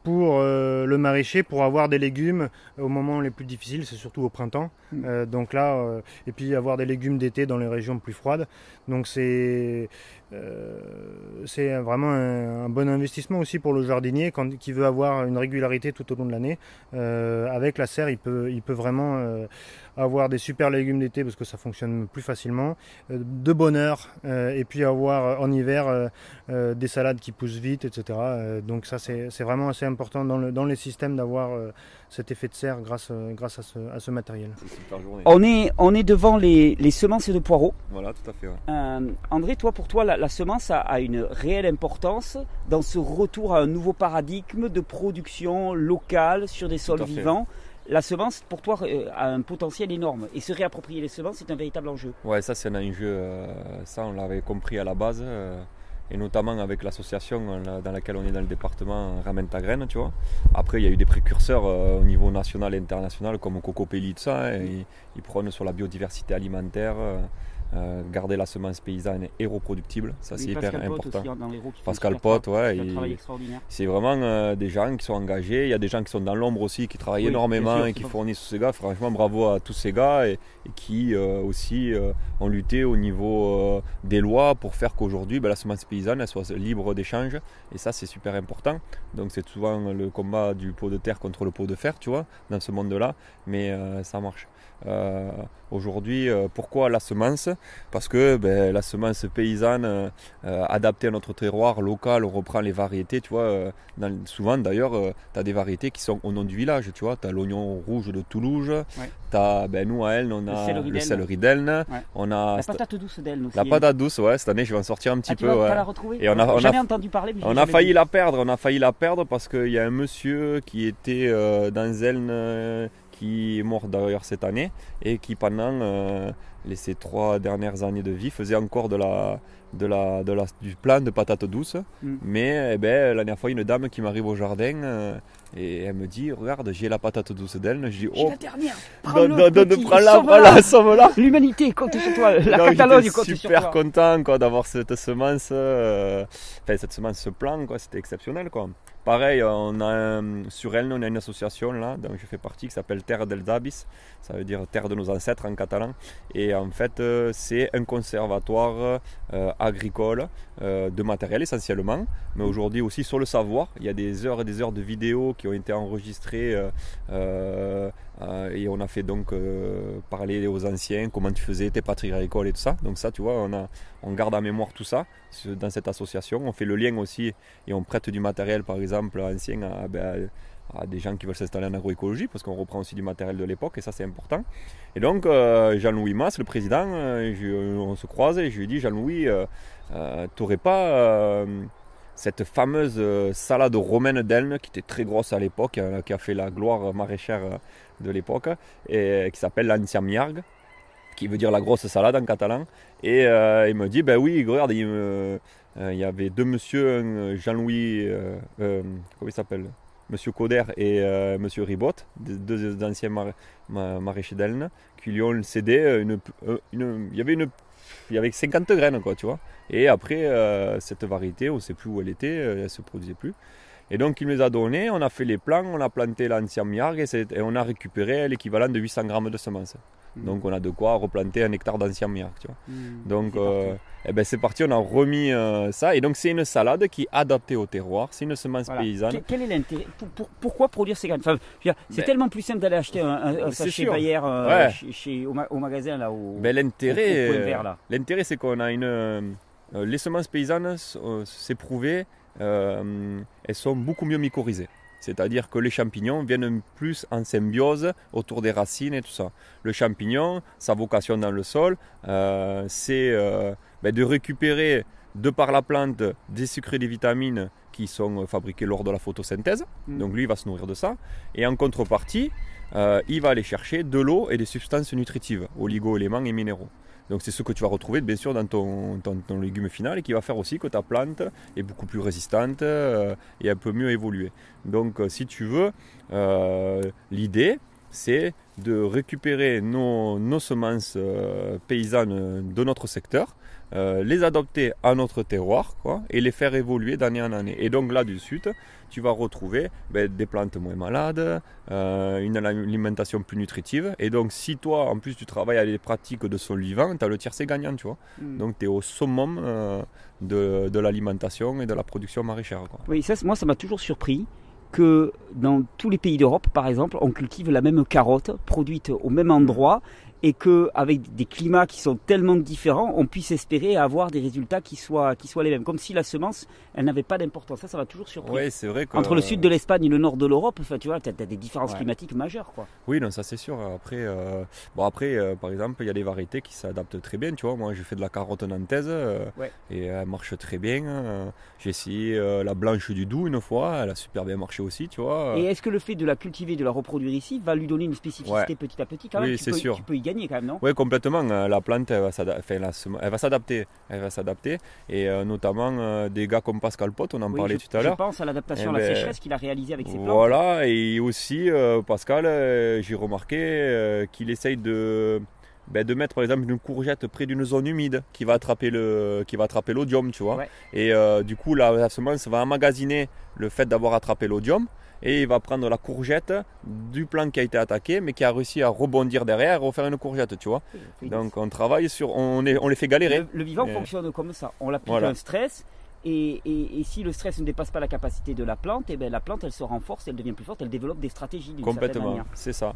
pour euh, le maraîcher, pour avoir des légumes au moment les plus difficiles, c'est surtout au printemps. Mm. Euh, donc là, euh, et puis avoir des légumes d'été dans les régions plus froides. Donc c'est c'est vraiment un, bon investissement aussi pour le jardinier quand, qui veut avoir une régularité tout au long de l'année. avec la serre, il peut, il peut vraiment avoir des super légumes d'été parce que ça fonctionne plus facilement, de bonheur, et puis avoir en hiver des salades qui poussent vite, etc. donc ça c'est vraiment assez important dans, le, dans les systèmes d'avoir euh, cet effet de serre grâce, euh, grâce à, ce, à ce matériel. On est, on est devant les, les semences de poireaux. Voilà, tout à fait. Euh, André, toi, pour toi, la, semence a, une réelle importance dans ce retour à un nouveau paradigme de production locale sur des sols vivants? la semence, pour toi, a un potentiel énorme. Et se réapproprier les semences, c'est un véritable enjeu. Ouais, ça, c'est un enjeu. ça, on l'avait compris à la base et notamment avec l'association euh, dans laquelle on est dans le département Ramène ta graine, tu vois. Après, il y a eu des précurseurs euh, au niveau national et international comme Coco Pelli. Hein, ils, prônent sur la biodiversité alimentaire. Garder la semence paysanne et reproductible. Ça, c'est hyper important. Pascal Pot, ouais. C'est vraiment des gens qui sont engagés. Il y a des gens qui sont dans l'ombre aussi, qui travaillent énormément et qui fournissent ces gars. Franchement, bravo à tous ces gars et, qui aussi ont lutté au niveau des lois pour faire qu'aujourd'hui, ben, la semence paysanne elle soit libre d'échange. Et ça, c'est super important. Donc, c'est souvent le combat du pot de terre contre le pot de fer, tu vois, dans ce monde-là. Mais ça marche. Euh, aujourd'hui, euh, pourquoi la semence? Parce que ben, la semence paysanne euh, adaptée à notre terroir local, on reprend les variétés, tu vois. souvent d'ailleurs, tu as des variétés qui sont au nom du village, tu vois. Tu as l'oignon rouge de Toulouse, as, ben, nous à Elne, on a le céleri d'Elne, on a la patate douce d'Elne aussi. La patate douce, ouais, cette année je vais en sortir un petit ah, peu. Tu la retrouver Et on a, on a entendu parler. on a failli la perdre, on a failli la perdre parce qu'il y a un monsieur qui était dans Elne qui est mort d'ailleurs cette année et qui pendant euh, les, ces trois dernières années de vie faisait encore de la, de la, de la, du plan de patates douces. Mm. Mais eh ben, la dernière fois, une dame qui m'arrive au jardin euh, et elle me dit Regarde, j'ai la patate douce d'elle. Je dis Oh, la dernière. Prends-la, prends-la, somme-la. L'humanité compte sur toi. La Catalogne compte sur toi. super content quoi, d'avoir cette semence, euh, enfin, cette semence, ce plan, quoi, c'était exceptionnel. Quoi. Pareil, on a sur elle, on a une association là, dont je fais partie, qui s'appelle Terre dels Abis, ça veut dire Terre de nos ancêtres en catalan. Et en fait, euh, c'est un conservatoire euh, agricole euh, de matériel essentiellement, mais aujourd'hui aussi sur le savoir. Il y a des heures et des heures de vidéos qui ont été enregistrées et on a fait donc parler aux anciens comment tu faisais tes pratiques agricoles et tout ça. Donc ça, tu vois, on, a, garde en mémoire tout ça dans cette association. On fait le lien aussi et on prête du matériel, par exemple, ancien à, ben, à des gens qui veulent s'installer en agroécologie, parce qu'on reprend aussi du matériel de l'époque, et ça c'est important. Et donc euh, Jean-Louis Masse, le président, euh, on se croise et je lui dis, Jean-Louis, euh, tu n'aurais pas cette fameuse salade romaine d'Elne, qui était très grosse à l'époque, qui a fait la gloire maraîchère de l'époque, et qui s'appelle l'Anciamiargue qui veut dire la grosse salade en catalan. Et il me dit, ben oui, regarde, il, y avait deux monsieur, Jean-Louis, comment il s'appelle? Monsieur Coder et euh, Monsieur Ribot, deux, anciens maraîchers d'Elne, qui lui ont cédé euh, il y avait une il y avait 50 graines quoi tu vois. Et après euh, cette variété on ne sait plus où elle était elle se produisait plus. Et donc il nous a donné on a fait les plants on a planté l'ancien miargue et, et, on a récupéré l'équivalent de 800 grammes de semences Mm. Donc on a de quoi replanter un hectare d'ancien. Tu vois. Mm. Donc euh, eh ben, c'est parti, on a remis euh, ça. Et donc c'est une salade qui est adaptée au terroir, c'est une semence paysanne. Quel, est l'intérêt? Pourquoi produire ces graines? C'est ben, tellement plus simple d'aller acheter un, sachet Bayer euh, chez, au, magasin là. Au, ben, l'intérêt, l'intérêt c'est qu'on a une... les semences paysannes, c'est prouvé, elles sont beaucoup mieux mycorhizées. C'est-à-dire que les champignons viennent plus en symbiose autour des racines et tout ça. Le champignon, sa vocation dans le sol, euh, c'est euh, ben, de récupérer de par la plante des sucres et des vitamines qui sont fabriqués lors de la photosynthèse. Mm. Donc lui, il va se nourrir de ça. Et en contrepartie, euh, il va aller chercher de l'eau et des substances nutritives, oligo-éléments et minéraux. Donc c'est ce que tu vas retrouver bien sûr dans ton, légume final et qui va faire aussi que ta plante est beaucoup plus résistante euh, et un peu mieux évoluer. Donc euh, si tu veux, euh, l'idée c'est de récupérer nos, semences paysannes de notre secteur les adopter à notre terroir et les faire évoluer d'année en année. Et donc là, du suite, tu vas retrouver ben, des plantes moins malades, euh, une alimentation plus nutritive. Et donc, si toi, en plus, tu travailles à des pratiques de sol vivant, tu as le tiercé gagnant, tu vois. Hmm. Donc, tu es au summum euh, de, de l'alimentation et de la production maraîchère. Quoi. Oui, ça, moi, ça m'a toujours surpris que dans tous les pays d'Europe, par exemple, on cultive la même carotte produite au même endroit et qu'avec des climats qui sont tellement différents, on puisse espérer avoir des résultats qui soient, qui soient les mêmes. Comme si la semence, elle n'avait pas d'importance. Ça, ça va toujours surprendre. Oui, c'est vrai Entre le sud de l'Espagne et le nord de l'Europe, enfin, tu vois, tu as, des différences climatiques majeures. Quoi. Oui, non, ça c'est sûr. Après, euh, bon, après euh, par exemple, il y a des variétés qui s'adaptent très bien. Tu vois, moi, j'ai fait de la carotte nantaise euh, et elle marche très bien. J'ai essayé la blanche du Doubs une fois, elle a super bien marché aussi, tu vois. Et est-ce que le fait de la cultiver, de la reproduire ici, va lui donner une spécificité petit à petit quand même? Oui, c'est sûr. Tu peux y gagner oui, complètement. Euh, la plante, elle va s'adapter. Elle va s'adapter. Et euh, notamment euh, des gars comme Pascal Pot, on en parlait tout à l'heure. Je pense à l'adaptation à la eh ben, sécheresse qu'il a réalisée avec ses plantes. Voilà, et aussi Pascal, j'ai remarqué qu'il essaye de ben, de mettre par exemple une courgette près d'une zone humide qui va attraper le qui va attraper l'odium, tu vois. Et euh, du coup, la, la, semence va emmagasiner le fait d'avoir attrapé l'odium et il va prendre la courgette du plant qui a été attaqué, mais qui a réussi à rebondir derrière et refaire une courgette, tu vois. Donc on travaille sur, on, est, on les fait galérer. Le, vivant fonctionne comme ça. On l'applique un stress et, si le stress ne dépasse pas la capacité de la plante, et eh ben la plante elle se renforce, elle devient plus forte, elle développe des stratégies. Complètement, c'est ça.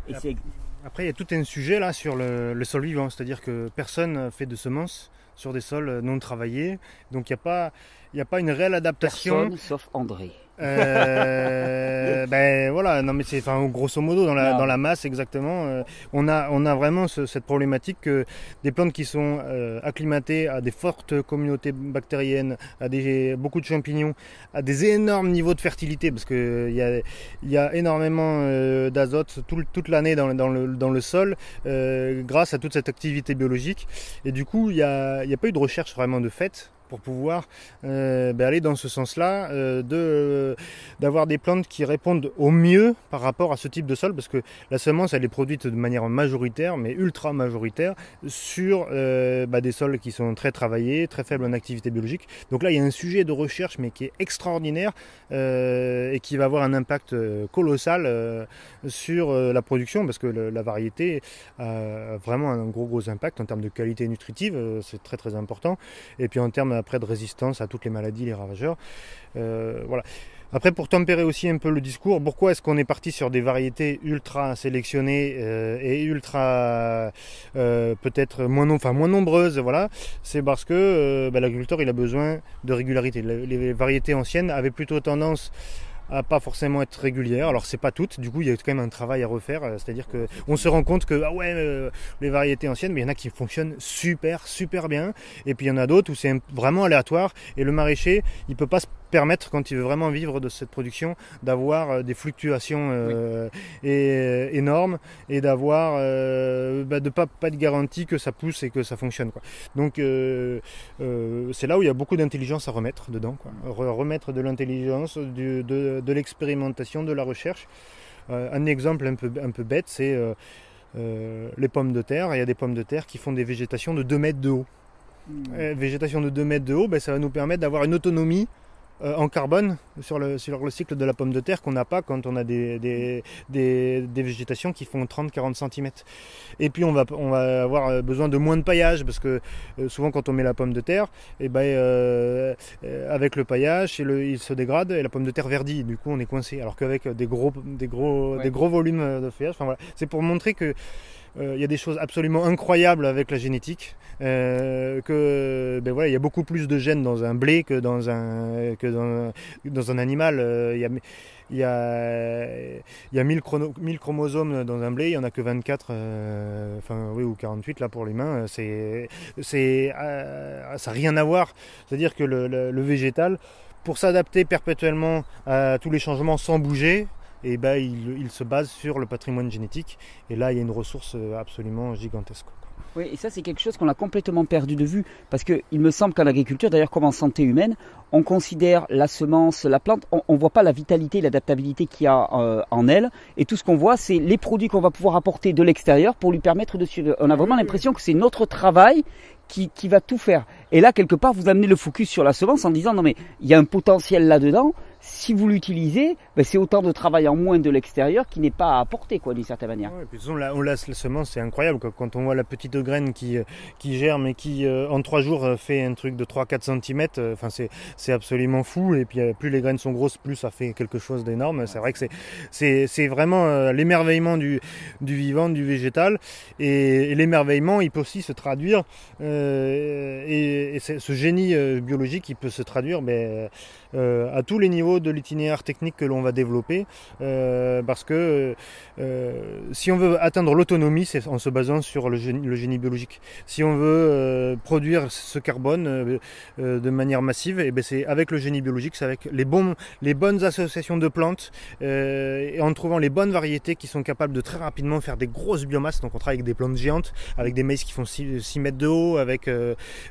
Après, il y a tout un sujet là sur le, sol vivant, c'est-à-dire que personne fait de semences sur des sols non travaillés, donc il n'y a pas, a pas une réelle adaptation. Personne sauf André. Euh, *laughs* ben voilà, non mais c'est enfin grosso modo dans la, dans la masse exactement. Euh, on a on a vraiment cette problématique que des plantes qui sont euh, acclimatées à des fortes communautés bactériennes, à des beaucoup de champignons, à des énormes niveaux de fertilité parce que il y a il y a énormément d'azote toute l'année dans, dans, le dans le sol grâce à toute cette activité biologique. Et du coup il y a il y a pas eu de recherche vraiment de fait pour pouvoir euh, ben, aller dans ce sens-là, euh, de d'avoir des plantes qui répondent au mieux par rapport à ce type de sol, parce que la semence elle est produite de manière majoritaire, mais ultra majoritaire, sur euh, ben, des sols qui sont très travaillés, très faibles en activité biologique. Donc là il y a un sujet de recherche, mais qui est extraordinaire et qui va avoir un impact colossal sur la production, parce que la variété a vraiment un gros gros impact en termes de qualité nutritive, c'est très très important, et puis en termes après de résistance à toutes les maladies, les ravageurs. Euh, voilà. Après, pour tempérer aussi un peu le discours, pourquoi est-ce qu'on est parti sur des variétés ultra sélectionnées euh, et ultra euh, peut-être moins, enfin, moins nombreuses Voilà, c'est parce que bah, l'agriculteur il a besoin de régularité. Les variétés anciennes avaient plutôt tendance à pas forcément être régulières. Alors c'est pas toutes, du coup il y a quand même un travail à refaire. C'est-à-dire que on se rend compte que ah ouais euh, les variétés anciennes, mais il y en a qui fonctionnent super super bien, et puis il y en a d'autres où c'est vraiment aléatoire. Et le maraîcher, il peut pas se permettre, quand il veut vraiment vivre de cette production, d'avoir euh, des fluctuations euh, et, énormes et d'avoir bah, de pas pas de garantie que ça pousse et que ça fonctionne. Quoi. Donc c'est là où il y a beaucoup d'intelligence à remettre dedans, quoi. remettre de l'intelligence, de de, l'expérimentation, de la recherche. Euh, un exemple un peu, un peu bête, c'est euh, euh, les pommes de terre. Il y a des pommes de terre qui font des végétations de 2 mètres de haut. Mmh. végétation de 2 mètres de haut, ben, ça va nous permettre d'avoir une autonomie euh, en carbone sur le, sur le cycle de la pomme de terre qu'on n'a pas quand on a des, des, des, végétations qui font 30-40 cm. Et puis on va, on va avoir besoin de moins de paillage parce que euh, souvent quand on met la pomme de terre, et eh ben, euh, avec le paillage, il se dégrade et la pomme de terre verdit. Du coup on est coincé. Alors qu'avec des gros, des, gros, des gros volumes de feuillage, enfin, voilà. c'est pour montrer que euh, il y a des choses absolument incroyables avec la génétique. Euh, ben voilà, il y a beaucoup plus de gènes dans un blé que dans un que dans, dans un animal. Euh, il y a il y a, y a 1000, 1000, chromosomes dans un blé, il n'y en a que 24, enfin oui, ou 48 là pour l'humain. C'est, c'est, ça n'a rien à voir. C'est-à-dire que le végétal, pour s'adapter perpétuellement à tous les changements sans bouger, et ben, il, se base sur le patrimoine génétique. Et là, il y a une ressource euh, absolument gigantesque. Oui, et ça c'est quelque chose qu'on a complètement perdu de vue, parce qu'il me semble qu'en agriculture, d'ailleurs comme en santé humaine, on considère la semence, la plante, on ne voit pas la vitalité, l'adaptabilité qu'il y a euh, en elle, et tout ce qu'on voit, c'est les produits qu'on va pouvoir apporter de l'extérieur pour lui permettre de suivre. On a vraiment l'impression que c'est notre travail qui, qui, va tout faire. Et là, quelque part, vous amenez le focus sur la semence en disant non mais il y a un potentiel là-dedans, si vous l'utilisez, ben, c'est autant de travail en moins de l'extérieur qui n'est pas à apporter, quoi, d'une certaine manière. Ouais, puis, on, la semence, c'est incroyable. Quand on voit la petite graine qui, euh, qui germe et qui, euh, en trois jours, euh, fait un truc de 3-4 cm, enfin, c'est absolument fou. Et puis, plus les graines sont grosses, plus ça fait quelque chose d'énorme. C'est vrai que c'est vraiment l'émerveillement du, du vivant, du végétal. Et, l'émerveillement, il peut aussi se traduire, et, ce génie biologique, il peut se traduire mais, ben, à tous les niveaux de l'itinéraire technique que l'on va développer, euh, parce que euh, si on veut atteindre l'autonomie, c'est en se basant sur le génie, biologique. Si on veut euh, produire ce carbone de manière massive, et eh ben c'est avec le génie biologique, c'est avec les, bons, les bonnes associations de plantes, et en trouvant les bonnes variétés qui sont capables de très rapidement faire des grosses biomasses. Donc on travaille avec des plantes géantes, avec des maïs qui font 6, mètres de haut, avec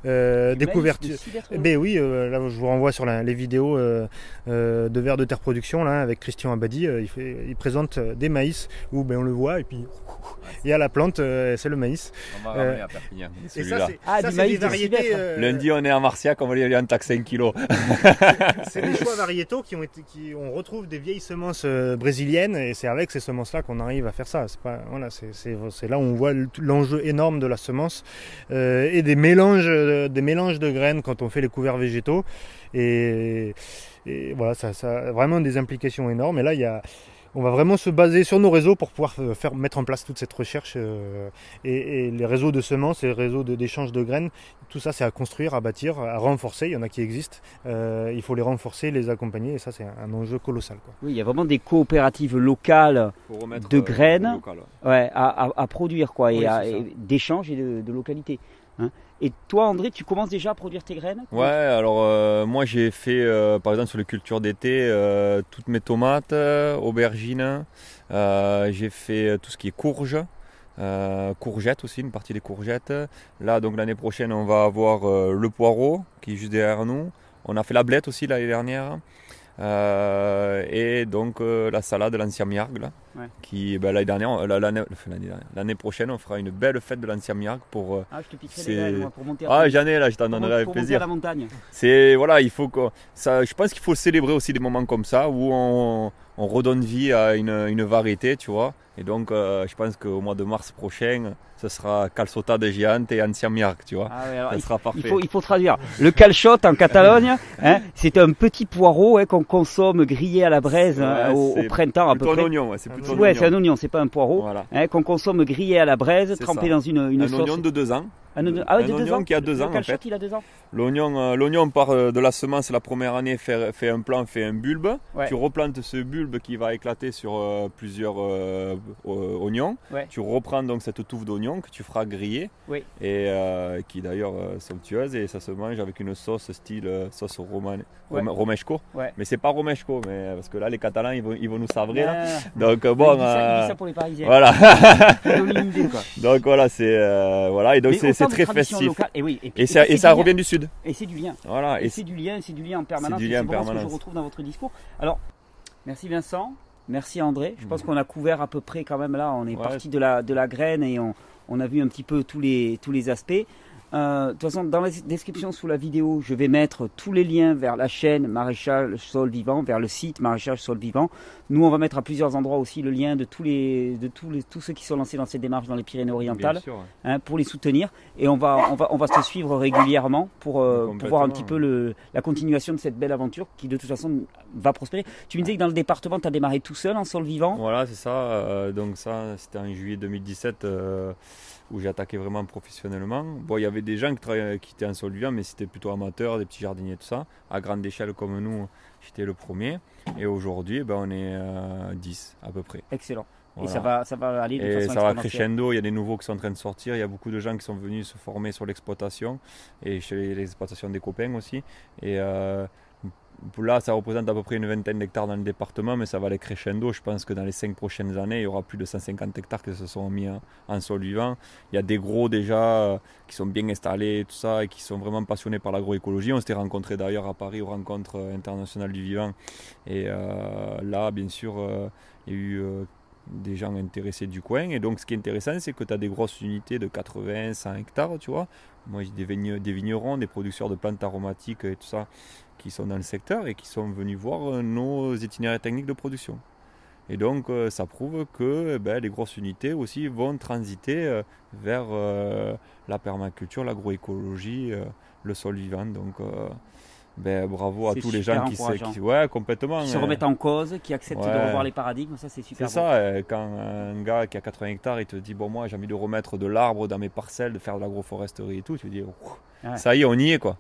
des couvertures. Ben oui, là je vous renvoie sur les vidéos vidéo de vers de terre production là avec Christian Abadi. il, fait, il présente des maïs où ben, on le voit et puis il y a la plante, c'est le maïs. On va ramener à Perpignan. Et ça, c'est des variétés. Lundi, on est à Marciac, on va aller en taxe 5 kilos. c'est des choix variétaux qui ont été, qui, on retrouve des vieilles semences brésiliennes et c'est avec ces semences-là qu'on arrive à faire ça. C'est pas, voilà, c'est là où on voit l'enjeu énorme de la semence euh, et des mélanges, des mélanges de graines quand on fait les couverts végétaux. Et, voilà, ça, ça, a vraiment des implications énormes. Et là, il y a, on va vraiment se baser sur nos réseaux pour pouvoir euh, faire, mettre en place toute cette recherche. Euh, et, les réseaux de semences et les réseaux d'échange de, graines, tout ça c'est à construire, à bâtir, à renforcer. Il y en a qui existent. Euh, il faut les renforcer, les accompagner. Et ça c'est un enjeu colossal. Oui, il y a vraiment des coopératives locales de graines ouais, à, produire quoi, et, d'échange et de, de localité. Hein. Et toi, André, tu commences déjà à produire tes graines Ouais, alors euh, moi j'ai fait, euh, par exemple sur les cultures d'été, euh, toutes mes tomates, aubergines, j'ai fait tout ce qui est courges, courgettes aussi, une partie des courgettes. Là, donc l'année prochaine, on va avoir le poireau qui est juste derrière nous. On a fait la blette aussi l'année dernière. Euh, et donc euh, la salade de l'ancien miargue, là, qui ben, l'année dernière, l'année prochaine, on fera une belle fête de l'ancien miargue pour. Euh, ah, je te piquerai les pour monter. Ah, j'en ai là, je t'en donnerai avec plaisir. la montagne. C'est voilà, il faut que ça. Je pense qu'il faut célébrer aussi des moments comme ça où on, on redonne vie à une, une variété, tu vois. Et donc, je pense qu'au mois de mars prochain, ce sera calçota de Giante et Ancien Miarc, tu vois. Ah ça sera parfait. Il faut, il faut traduire. Le calçot en Catalogne, *laughs* hein, c'est un petit poireau hein, qu'on consomme grillé à la braise hein, au, printemps à peu près. Un oignon, ouais, c'est plutôt ouais, c'est un oignon, c'est pas un poireau. Qu'on consomme grillé à la braise, trempé dans une, une un sauce. oignon de deux ans. Un, ah oignon qui a deux ans en fait. il a deux ans. L'oignon, euh, l'oignon part euh, de la semence la première année, fait, fait un plant, fait un bulbe. Tu replantes ce bulbe qui va éclater sur euh, plusieurs oignons. Tu reprends donc cette touffe d'oignon que tu feras griller oui. et qui est d'ailleurs somptueuse et ça se mange avec une sauce style sauce romane, romesco. Mais c'est pas romesco, mais parce que là les Catalans ils vont, ils vont nous savrer. Donc bon, il dit, ça, dit ça pour les Parisiens. Voilà. *laughs* idée, quoi. *laughs* Donc voilà, c'est voilà et donc c'est très festif. Et, oui, et, et, ça, revient du sud. Et c'est du lien. Voilà. Et, c'est du lien, c'est du lien en permanence. C'est du lien en permanence. ce que je retrouve dans votre discours. Alors, merci Vincent, merci André. Je pense qu'on a couvert à peu près quand même là. On est parti de la, de la graine et on, on, a vu un petit peu tous les, tous les aspects. Euh, de toute façon, dans la description sous la vidéo, je vais mettre tous les liens vers la chaîne Maréchal Sol Vivant, vers le site Maréchal Sol Vivant. Nous, on va mettre à plusieurs endroits aussi le lien de tous les, de tous les, tous ceux qui sont lancés dans cette démarche dans les Pyrénées-Orientales, hein, pour les soutenir. Et on va, on va, on va se suivre régulièrement pour, euh, pour voir un petit peu le, la continuation de cette belle aventure qui, de toute façon, va prospérer. Tu me disais que dans le département, tu as démarré tout seul en sol vivant? Voilà, c'est ça. Euh, donc ça, c'était en juillet 2017 où j'ai attaqué vraiment professionnellement. Bon, il y avait des gens qui, qui étaient en mais c'était plutôt amateur, des petits jardiniers, tout ça. À grande échelle comme nous, j'étais le premier. Et aujourd'hui, ben, on est à 10 à peu près. Excellent. Et ça va, ça va aller de et façon ça va crescendo, il y a des nouveaux qui sont en train de sortir, il y a beaucoup de gens qui sont venus se former sur l'exploitation et chez l'exploitation des copains aussi. Et euh, Là, ça représente à peu près une vingtaine d'hectares dans le département, mais ça va aller crescendo. Je pense que dans les cinq prochaines années, il y aura plus de 150 hectares qui se sont mis en, sol vivant. Il y a des gros déjà euh, qui sont bien installés, tout ça, et qui sont vraiment passionnés par l'agroécologie. On s'était rencontrés d'ailleurs à Paris aux rencontres euh, internationales du vivant. Et euh, là, bien sûr, il y a eu des gens intéressés du coin. Et donc, ce qui est intéressant, c'est que tu as des grosses unités de 80, 100 hectares, tu vois. Moi, j'ai des, vignerons, des producteurs de plantes aromatiques et tout ça qui sont dans le secteur et qui sont venus voir euh, nos itinéraires techniques de production. Et donc euh, ça prouve que eh ben, les grosses unités aussi vont transiter euh, vers la permaculture, l'agroécologie, le sol vivant. Donc ben, bravo à tous les gens qui, qui, ouais, complètement, qui se remettent en cause, qui acceptent de revoir les paradigmes, ça c'est super. C'est ça, quand un gars qui a 80 hectares, il te dit bon moi j'ai envie de remettre de l'arbre dans mes parcelles, de faire de l'agroforesterie et tout, tu te ça y est, on y est quoi.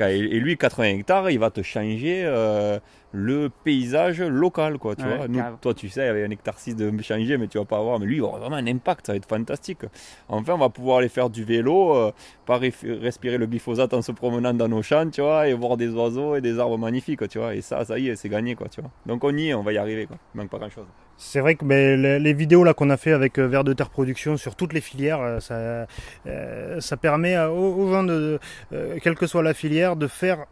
Et lui, 80 hectares, il va te changer euh, le paysage local quoi. Tu vois toi, tu sais, avec un hectare 6 de changer, mais tu vas pas avoir. Mais lui, il aura vraiment un impact, ça va être fantastique. Enfin, on va pouvoir aller faire du vélo, euh, pas respirer le glyphosate en se promenant dans nos champs, tu vois, et voir des oiseaux et des arbres magnifiques, tu vois. Et ça, ça y est, c'est gagné quoi, tu vois. Donc on y est, on va y arriver quoi. Il manque pas grand chose. C'est vrai que les, vidéos là qu'on a fait avec euh, Vert de Terre Production sur toutes les filières, ça, euh, ça permet aux, gens de, quelle que soit la filière, de faire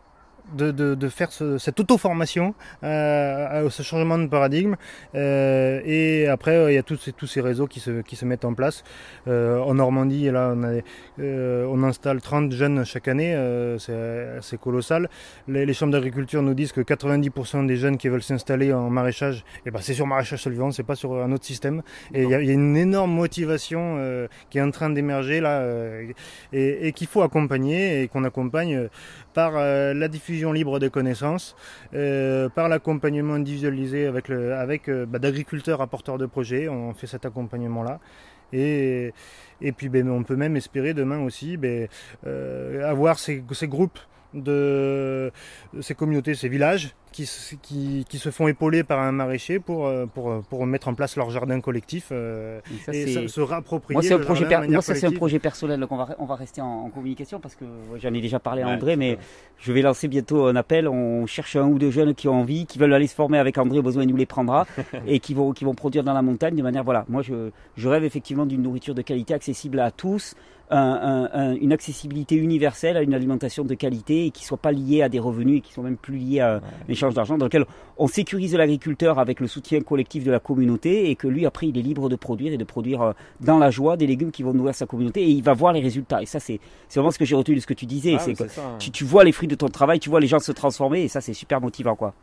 de, faire cette auto-formation, euh, ce changement de paradigme. Euh, et après, il y a tous ces, réseaux qui se, mettent en place. Euh, en Normandie, là, on, installe 30 jeunes chaque année, c'est colossal. Les, chambres d'agriculture nous disent que 90% des jeunes qui veulent s'installer en maraîchage, et eh ben, c'est sur maraîchage solvant, c'est pas sur un autre système. Et il y, a une énorme motivation qui est en train d'émerger là, et qu'il faut accompagner et qu'on accompagne par la diffusion libre des connaissances, euh, par l'accompagnement individualisé avec, le, avec euh, bah, d'agriculteurs apporteurs de projets. On fait cet accompagnement-là. Et, et puis ben, on peut même espérer demain aussi ben, euh, avoir ces groupes de ces communautés, ces villages qui, qui, se font épauler par un maraîcher pour, euh, pour, pour mettre en place leur jardin collectif euh, et, se réapproprier. Moi, c'est un, projet Moi, ça, c'est un projet personnel, donc on va, on va rester en, communication parce que j'en ai déjà parlé à André, mais je vais lancer bientôt un appel. On cherche un ou deux jeunes qui ont envie, qui veulent aller se former avec André, au besoin, il nous les prendra *laughs* et qui vont, qui vont produire dans la montagne de manière. Voilà, moi, je, je rêve effectivement d'une nourriture de qualité accessible à tous une accessibilité universelle à une alimentation de qualité et qui ne soit pas liée à des revenus et qui soit même plus liée à d'argent, dans lequel on sécurise l'agriculteur avec le soutien collectif de la communauté et que lui après il est libre de produire et de produire euh, dans la joie des légumes qui vont nourrir sa communauté et il va voir les résultats. Et ça c'est vraiment ce que j'ai retenu de ce que tu disais, ah, c'est que hein. tu, vois les fruits de ton travail, tu vois les gens se transformer et ça c'est super motivant quoi.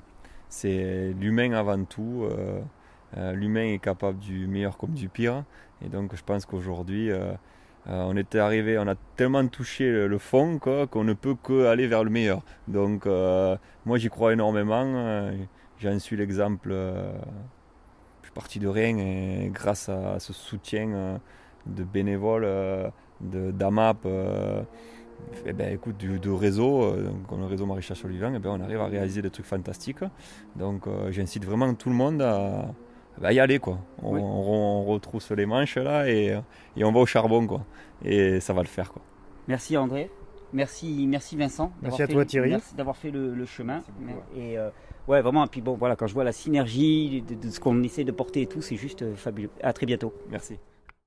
C'est l'humain avant tout. Euh, euh, l'humain est capable du meilleur comme du pire. Et donc je pense qu'aujourd'hui, euh, on était arrivé, on a tellement touché le, fond qu'on ne peut que aller vers le meilleur. Donc euh, moi j'y crois énormément. Euh, j'en suis l'exemple. je suis parti de rien et grâce à, ce soutien de bénévoles, de d'AMAP, eh ben, écoute, du, réseau, donc le réseau Maréchal sur eh ben, on arrive à réaliser des trucs fantastiques. Donc j'incite vraiment tout le monde à, bah, y aller quoi. On, retrousse les manches là et, et, on va au charbon quoi. Et ça va le faire quoi. Merci André. Merci, merci Vincent. Merci à toi Thierry. Merci d'avoir fait le, chemin. Et euh, ouais, vraiment. Et puis bon, voilà, quand je vois la synergie de, de ce qu'on essaie de porter et tout, c'est juste euh, fabuleux. À très bientôt. Merci.